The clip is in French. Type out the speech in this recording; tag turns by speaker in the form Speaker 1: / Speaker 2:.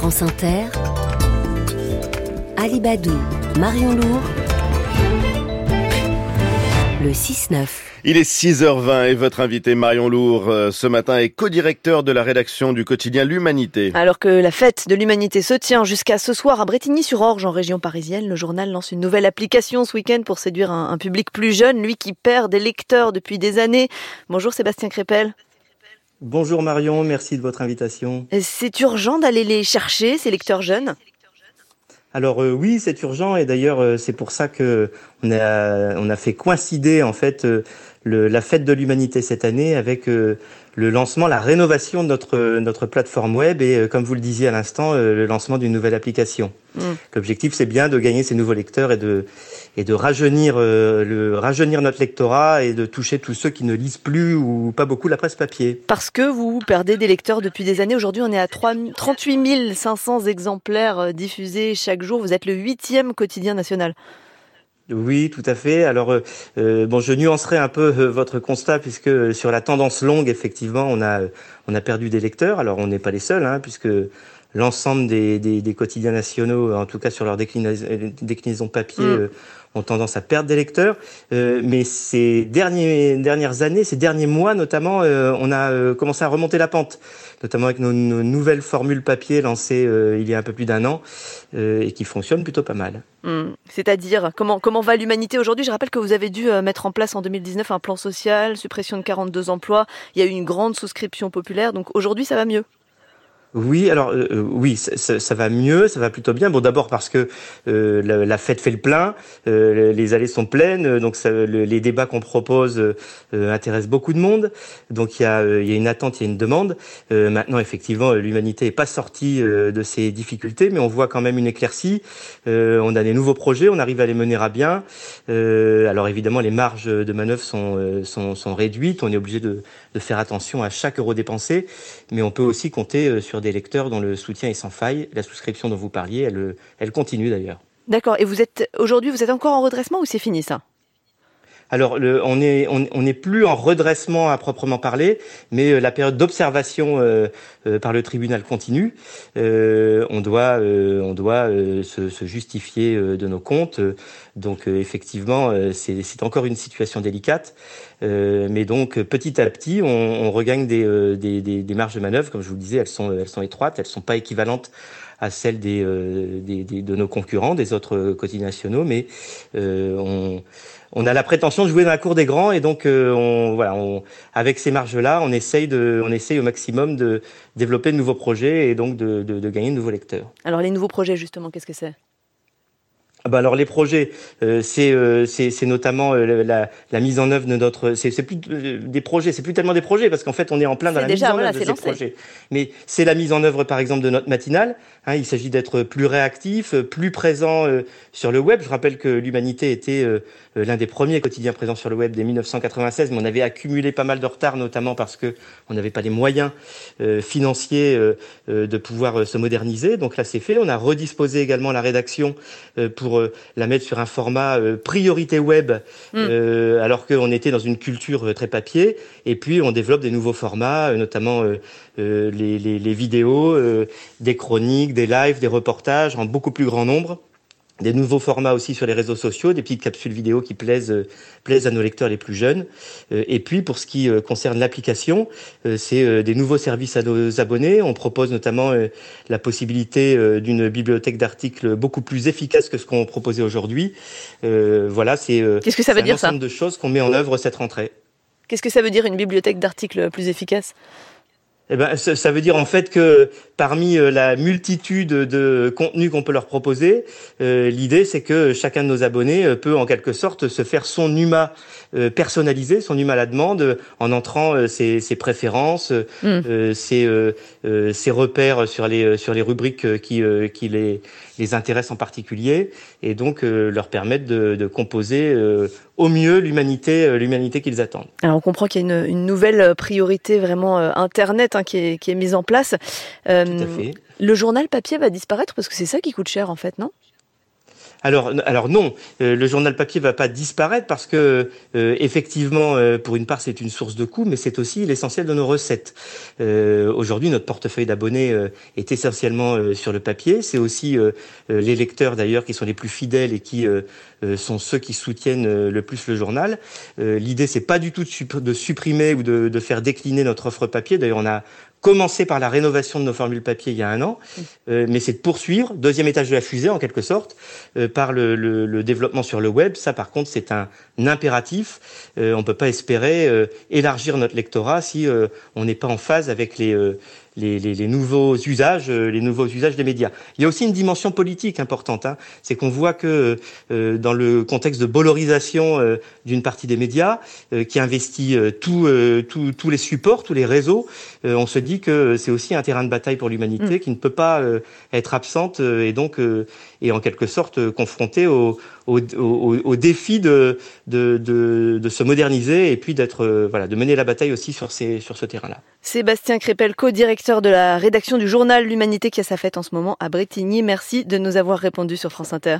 Speaker 1: France Inter, Alibadou, Marion Lourd, le 6-9.
Speaker 2: Il est 6h20 et votre invité Marion Lourd euh, ce matin est co-directeur de la rédaction du quotidien L'Humanité.
Speaker 3: Alors que la fête de l'humanité se tient jusqu'à ce soir à Bretigny-sur-Orge en région parisienne, le journal lance une nouvelle application ce week-end pour séduire un, un public plus jeune, lui qui perd des lecteurs depuis des années. Bonjour Sébastien Crépel.
Speaker 4: Bonjour Marion, merci de votre invitation.
Speaker 3: C'est urgent d'aller les chercher, ces lecteurs jeunes?
Speaker 4: Alors euh, oui, c'est urgent et d'ailleurs euh, c'est pour ça que on a on a fait coïncider en fait euh, le, la fête de l'humanité cette année avec euh, le lancement, la rénovation de notre notre plateforme web et comme vous le disiez à l'instant, le lancement d'une nouvelle application. Mm. L'objectif c'est bien de gagner ces nouveaux lecteurs et de et de rajeunir le rajeunir notre lectorat et de toucher tous ceux qui ne lisent plus ou pas beaucoup la presse papier.
Speaker 3: Parce que vous perdez des lecteurs depuis des années. Aujourd'hui, on est à 3, 38 500 exemplaires diffusés chaque jour. Vous êtes le huitième quotidien national.
Speaker 4: Oui, tout à fait. Alors, euh, euh, bon, je nuancerai un peu euh, votre constat puisque sur la tendance longue, effectivement, on a on a perdu des lecteurs. Alors, on n'est pas les seuls, hein, puisque l'ensemble des, des, des, quotidiens nationaux, en tout cas sur leur déclinaison, déclinaison papier, mmh. ont tendance à perdre des lecteurs. mais ces derniers, dernières années, ces derniers mois notamment, on a commencé à remonter la pente notamment avec nos, nos nouvelles formules papier lancées euh, il y a un peu plus d'un an euh, et qui fonctionnent plutôt pas mal.
Speaker 3: Mmh. C'est-à-dire, comment, comment va l'humanité aujourd'hui? Je rappelle que vous avez dû euh, mettre en place en 2019 un plan social, suppression de 42 emplois, il y a eu une grande souscription populaire, donc aujourd'hui ça va mieux?
Speaker 4: Oui, alors euh, euh, oui, ça, ça, va mieux, ça va plutôt bien. Bon, d'abord parce que euh, la, la, fête fait le plein, euh, les allées sont pleines, donc ça, le, les débats qu'on propose euh, intéressent beaucoup de monde. Donc il y y a une attente, il y a une demande. maintenant, effectivement, l'humanité n'est pas sortie de ces difficultés, mais on voit quand même une éclaircie. on a des nouveaux projets, on arrive à les mener à bien. alors évidemment, les marges de manœuvre sont, sont, sont réduites. On est obligé de, de faire attention à chaque euro dépensé, mais on peut aussi compter sur des lecteurs dont le soutien est sans faille. La souscription dont vous parliez, elle, elle continue d'ailleurs.
Speaker 3: D'accord. Et vous êtes aujourd'hui, vous êtes encore en redressement ou c'est fini ça?
Speaker 4: Alors, on n'est on, est plus en redressement à proprement parler, mais euh, la période d'observation euh, euh, par le tribunal continue. On doit, on doit se, justifier de nos comptes. Donc, effectivement, c'est encore une situation délicate. mais donc, petit à petit, on, regagne des, des, des, marges de manœuvre. Comme je vous le disais, elles sont, elles sont étroites, elles sont pas équivalentes à celles des, des, des, de nos concurrents, des autres quotidiens nationaux, mais on on a la prétention de jouer dans la cour des grands et donc euh, on, voilà, on, avec ces marges-là, on essaye de, on essaye au maximum de développer de nouveaux projets et donc de, de, de gagner de nouveaux lecteurs.
Speaker 3: Alors les nouveaux projets justement, qu'est-ce que c'est?
Speaker 4: Bah alors les projets, euh, c'est euh, notamment euh, la, la, mise en œuvre de notre, c'est plus euh, des projets, c'est plus tellement des projets parce qu'en fait on est en plein dans la
Speaker 3: déjà,
Speaker 4: mise en
Speaker 3: voilà,
Speaker 4: œuvre de ces
Speaker 3: lancé.
Speaker 4: projets. Mais c'est la mise en œuvre par exemple de notre matinale. Hein, il s'agit d'être plus réactif, plus présent euh, sur le web. Je rappelle que l'Humanité était l'un des premiers quotidiens présents sur le web dès 1996, mais on avait accumulé pas mal de retard, notamment parce que on n'avait pas les moyens financiers de pouvoir se moderniser. Donc là c'est fait. On a redisposé également la rédaction pour la mettre sur un format euh, priorité web, mm. euh, alors qu'on était dans une culture euh, très papier. Et puis on développe des nouveaux formats, notamment les, les, les, vidéos, des chroniques, des lives, des reportages en beaucoup plus grand nombre des nouveaux formats aussi sur les réseaux sociaux, des petites capsules vidéo qui plaisent, euh, plaisent à nos lecteurs les plus jeunes. Euh, et puis, pour ce qui euh, concerne l'application, c'est des nouveaux services à nos abonnés. On propose notamment la possibilité d'une bibliothèque d'articles beaucoup plus efficace que ce qu'on proposait aujourd'hui. voilà, c'est
Speaker 3: Qu'est-ce que ça veut
Speaker 4: un
Speaker 3: dire
Speaker 4: ensemble
Speaker 3: ça
Speaker 4: de choses qu'on met en œuvre cette rentrée.
Speaker 3: Qu'est-ce que ça veut dire une bibliothèque d'articles plus efficace?
Speaker 4: Eh ben, ça veut dire en fait que parmi euh, la multitude de contenus qu'on peut leur proposer, euh, l'idée c'est que chacun de nos abonnés euh, peut en quelque sorte se faire son UMA euh, personnalisé, son UMA à la demande, en entrant euh, ses, ses, préférences, mm. ses, ses, repères sur les sur les rubriques qui qui les les intéressent en particulier, et donc leur permettre de, de composer au mieux l'humanité l'humanité qu'ils attendent.
Speaker 3: Alors on comprend qu'il y a une, une, nouvelle priorité vraiment Internet hein, qui, est, qui est mise en place.
Speaker 4: Euh, Tout à fait.
Speaker 3: Le journal papier va disparaître parce que c'est ça qui coûte cher en fait, non?
Speaker 4: Alors, non, euh, le journal papier va pas disparaître parce que euh, effectivement, euh, pour une part, c'est une source de coûts, mais c'est aussi l'essentiel de nos recettes. Aujourd'hui, notre portefeuille d'abonnés est essentiellement sur le papier. C'est aussi les lecteurs d'ailleurs qui sont les plus fidèles et qui sont ceux qui soutiennent le plus le journal. L'idée, c'est pas du tout de, supprimer ou de, de faire décliner notre offre papier. D'ailleurs, on a commencé par la rénovation de nos formules papier il y a un an, euh, mais c'est de poursuivre, deuxième étage de la fusée en quelque sorte, euh, par le, le, le, développement sur le web. Ça par contre c'est un, impératif. Euh, on peut pas espérer euh, élargir notre lectorat si on n'est pas en phase avec les, les, les, les, nouveaux usages, les nouveaux usages des médias. Il y a aussi une dimension politique importante. Hein. C'est qu'on voit que dans le contexte de bolorisation d'une partie des médias, qui investit tous les supports, tous les réseaux, on se dit que c'est aussi un terrain de bataille pour l'humanité mm. qui ne peut pas euh, être absente euh, et donc euh, et en quelque sorte confrontée au, défi de, se moderniser et puis d'être voilà de mener la bataille aussi sur ces sur ce terrain-là.
Speaker 3: Sébastien Crépel, co-directeur de la rédaction du journal L'Humanité qui a sa fête en ce moment à Bretigny. Merci de nous avoir répondu sur France Inter.